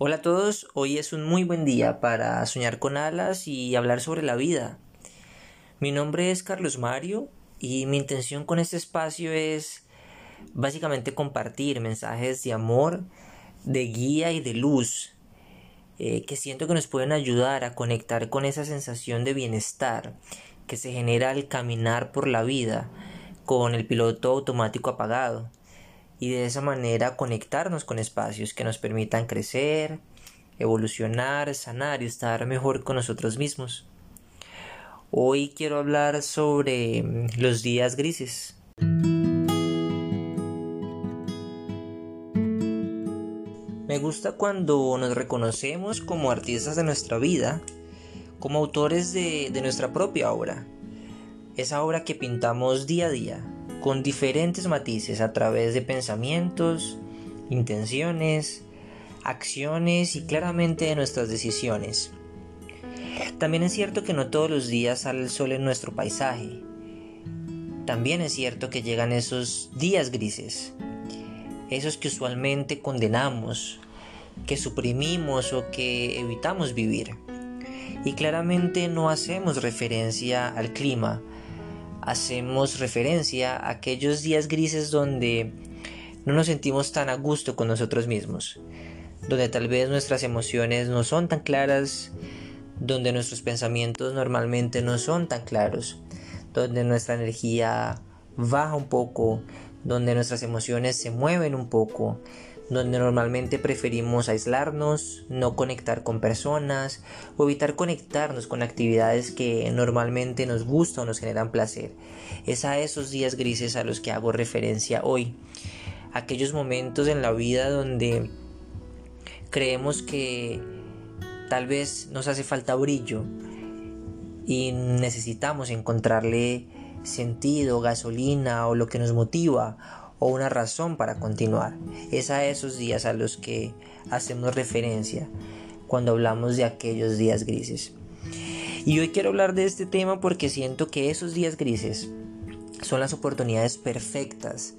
Hola a todos, hoy es un muy buen día para soñar con alas y hablar sobre la vida. Mi nombre es Carlos Mario y mi intención con este espacio es básicamente compartir mensajes de amor, de guía y de luz eh, que siento que nos pueden ayudar a conectar con esa sensación de bienestar que se genera al caminar por la vida con el piloto automático apagado y de esa manera conectarnos con espacios que nos permitan crecer, evolucionar, sanar y estar mejor con nosotros mismos. Hoy quiero hablar sobre mm, los días grises. Me gusta cuando nos reconocemos como artistas de nuestra vida, como autores de, de nuestra propia obra, esa obra que pintamos día a día, con diferentes matices a través de pensamientos, intenciones, acciones y claramente de nuestras decisiones. También es cierto que no todos los días sale el sol en nuestro paisaje. También es cierto que llegan esos días grises, esos que usualmente condenamos, que suprimimos o que evitamos vivir. Y claramente no hacemos referencia al clima, hacemos referencia a aquellos días grises donde no nos sentimos tan a gusto con nosotros mismos, donde tal vez nuestras emociones no son tan claras, donde nuestros pensamientos normalmente no son tan claros, donde nuestra energía baja un poco, donde nuestras emociones se mueven un poco, donde normalmente preferimos aislarnos, no conectar con personas o evitar conectarnos con actividades que normalmente nos gustan o nos generan placer. Es a esos días grises a los que hago referencia hoy. Aquellos momentos en la vida donde creemos que tal vez nos hace falta brillo y necesitamos encontrarle sentido, gasolina o lo que nos motiva o una razón para continuar. Es a esos días a los que hacemos referencia cuando hablamos de aquellos días grises. Y hoy quiero hablar de este tema porque siento que esos días grises son las oportunidades perfectas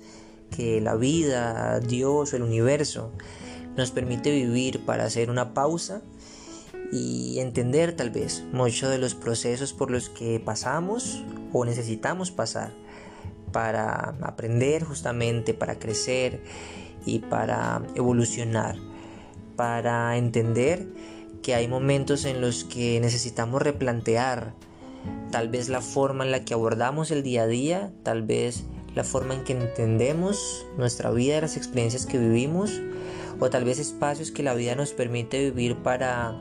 que la vida, Dios o el universo nos permite vivir para hacer una pausa y entender tal vez muchos de los procesos por los que pasamos o necesitamos pasar para aprender justamente, para crecer y para evolucionar, para entender que hay momentos en los que necesitamos replantear tal vez la forma en la que abordamos el día a día, tal vez la forma en que entendemos nuestra vida las experiencias que vivimos, o tal vez espacios que la vida nos permite vivir para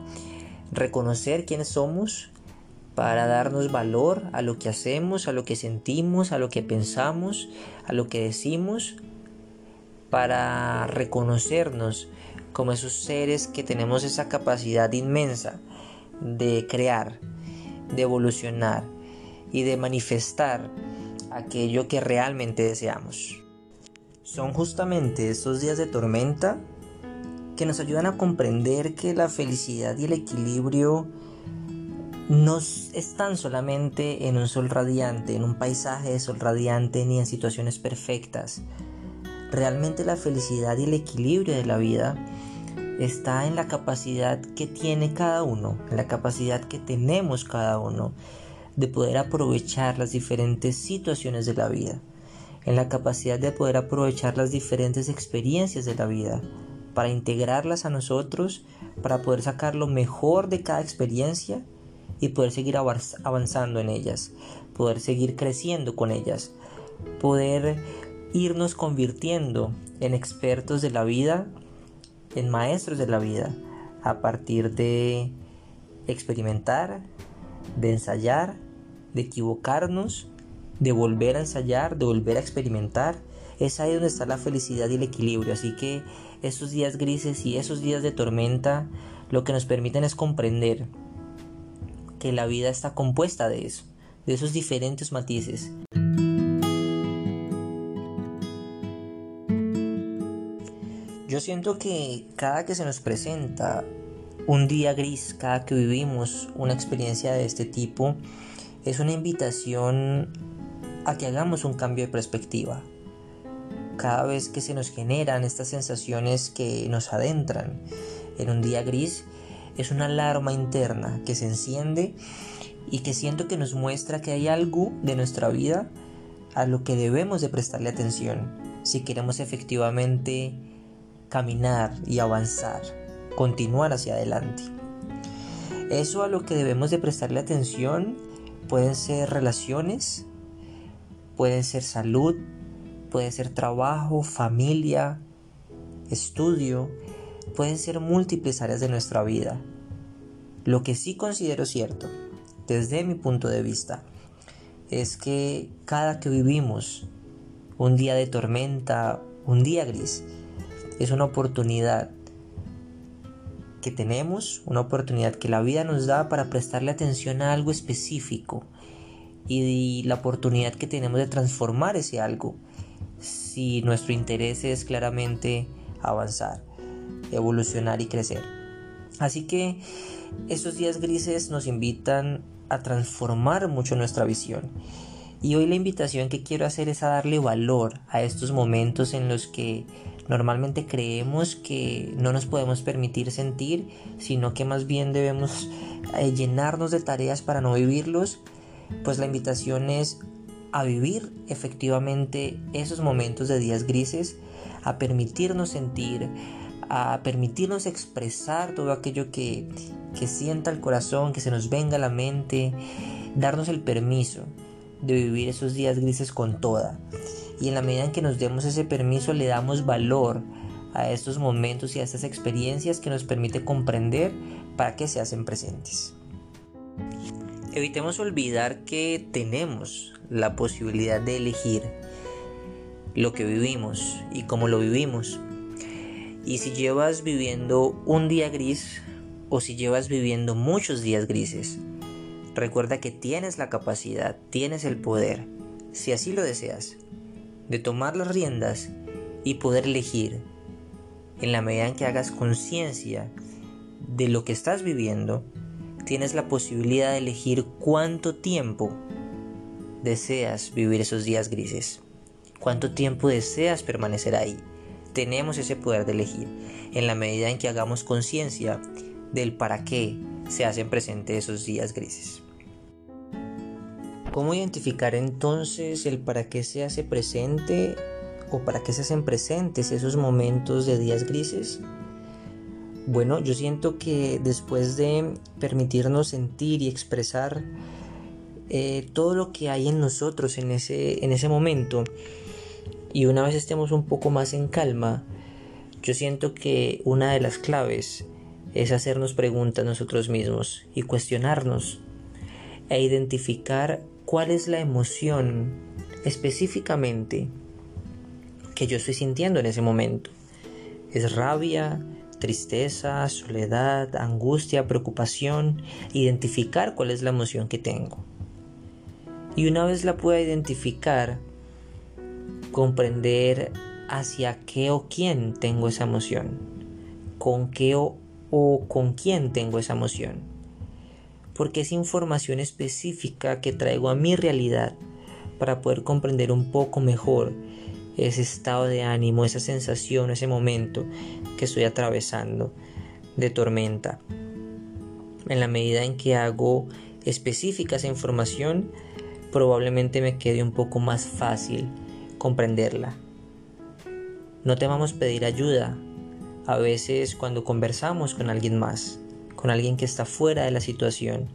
reconocer quiénes somos para darnos valor a lo que hacemos, a lo que sentimos, a lo que pensamos, a lo que decimos, para reconocernos como esos seres que tenemos esa capacidad inmensa de crear, de evolucionar y de manifestar aquello que realmente deseamos. Son justamente estos días de tormenta que nos ayudan a comprender que la felicidad y el equilibrio no están solamente en un sol radiante, en un paisaje de sol radiante ni en situaciones perfectas. Realmente la felicidad y el equilibrio de la vida está en la capacidad que tiene cada uno, en la capacidad que tenemos cada uno de poder aprovechar las diferentes situaciones de la vida, en la capacidad de poder aprovechar las diferentes experiencias de la vida para integrarlas a nosotros, para poder sacar lo mejor de cada experiencia y poder seguir avanzando en ellas, poder seguir creciendo con ellas, poder irnos convirtiendo en expertos de la vida, en maestros de la vida, a partir de experimentar, de ensayar, de equivocarnos, de volver a ensayar, de volver a experimentar. Es ahí donde está la felicidad y el equilibrio. Así que esos días grises y esos días de tormenta lo que nos permiten es comprender que la vida está compuesta de eso, de esos diferentes matices. Yo siento que cada que se nos presenta un día gris, cada que vivimos una experiencia de este tipo, es una invitación a que hagamos un cambio de perspectiva. Cada vez que se nos generan estas sensaciones que nos adentran, en un día gris es una alarma interna que se enciende y que siento que nos muestra que hay algo de nuestra vida a lo que debemos de prestarle atención si queremos efectivamente caminar y avanzar, continuar hacia adelante. Eso a lo que debemos de prestarle atención pueden ser relaciones, pueden ser salud, puede ser trabajo, familia, estudio, pueden ser múltiples áreas de nuestra vida. Lo que sí considero cierto, desde mi punto de vista, es que cada que vivimos un día de tormenta, un día gris, es una oportunidad que tenemos, una oportunidad que la vida nos da para prestarle atención a algo específico y la oportunidad que tenemos de transformar ese algo si nuestro interés es claramente avanzar, evolucionar y crecer. Así que estos días grises nos invitan a transformar mucho nuestra visión. Y hoy la invitación que quiero hacer es a darle valor a estos momentos en los que normalmente creemos que no nos podemos permitir sentir, sino que más bien debemos eh, llenarnos de tareas para no vivirlos. Pues la invitación es a vivir efectivamente esos momentos de días grises, a permitirnos sentir, a permitirnos expresar todo aquello que, que sienta el corazón, que se nos venga a la mente, darnos el permiso de vivir esos días grises con toda. Y en la medida en que nos demos ese permiso le damos valor a estos momentos y a estas experiencias que nos permite comprender para qué se hacen presentes. Evitemos olvidar que tenemos la posibilidad de elegir lo que vivimos y cómo lo vivimos. Y si llevas viviendo un día gris o si llevas viviendo muchos días grises, recuerda que tienes la capacidad, tienes el poder, si así lo deseas, de tomar las riendas y poder elegir en la medida en que hagas conciencia de lo que estás viviendo, tienes la posibilidad de elegir cuánto tiempo deseas vivir esos días grises? ¿Cuánto tiempo deseas permanecer ahí? Tenemos ese poder de elegir en la medida en que hagamos conciencia del para qué se hacen presentes esos días grises. ¿Cómo identificar entonces el para qué se hace presente o para qué se hacen presentes esos momentos de días grises? Bueno, yo siento que después de permitirnos sentir y expresar eh, todo lo que hay en nosotros en ese, en ese momento y una vez estemos un poco más en calma, yo siento que una de las claves es hacernos preguntas nosotros mismos y cuestionarnos e identificar cuál es la emoción específicamente que yo estoy sintiendo en ese momento. ¿Es rabia? ¿Tristeza? ¿Soledad? ¿Angustia? ¿Preocupación? Identificar cuál es la emoción que tengo. Y una vez la pueda identificar, comprender hacia qué o quién tengo esa emoción, con qué o, o con quién tengo esa emoción, porque es información específica que traigo a mi realidad para poder comprender un poco mejor ese estado de ánimo, esa sensación, ese momento que estoy atravesando de tormenta. En la medida en que hago específica esa información, probablemente me quede un poco más fácil comprenderla. No temamos pedir ayuda. A veces cuando conversamos con alguien más, con alguien que está fuera de la situación,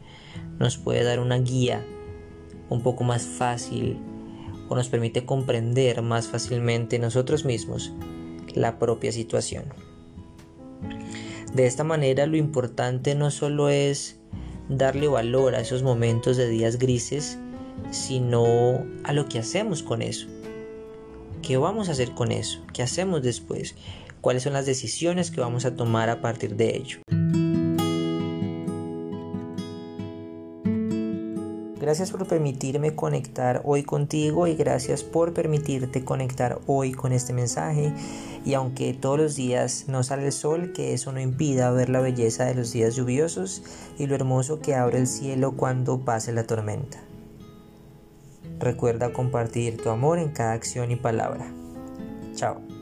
nos puede dar una guía un poco más fácil o nos permite comprender más fácilmente nosotros mismos la propia situación. De esta manera lo importante no solo es darle valor a esos momentos de días grises, sino a lo que hacemos con eso. ¿Qué vamos a hacer con eso? ¿Qué hacemos después? ¿Cuáles son las decisiones que vamos a tomar a partir de ello? Gracias por permitirme conectar hoy contigo y gracias por permitirte conectar hoy con este mensaje. Y aunque todos los días no sale el sol, que eso no impida ver la belleza de los días lluviosos y lo hermoso que abre el cielo cuando pase la tormenta. Recuerda compartir tu amor en cada acción y palabra. Chao.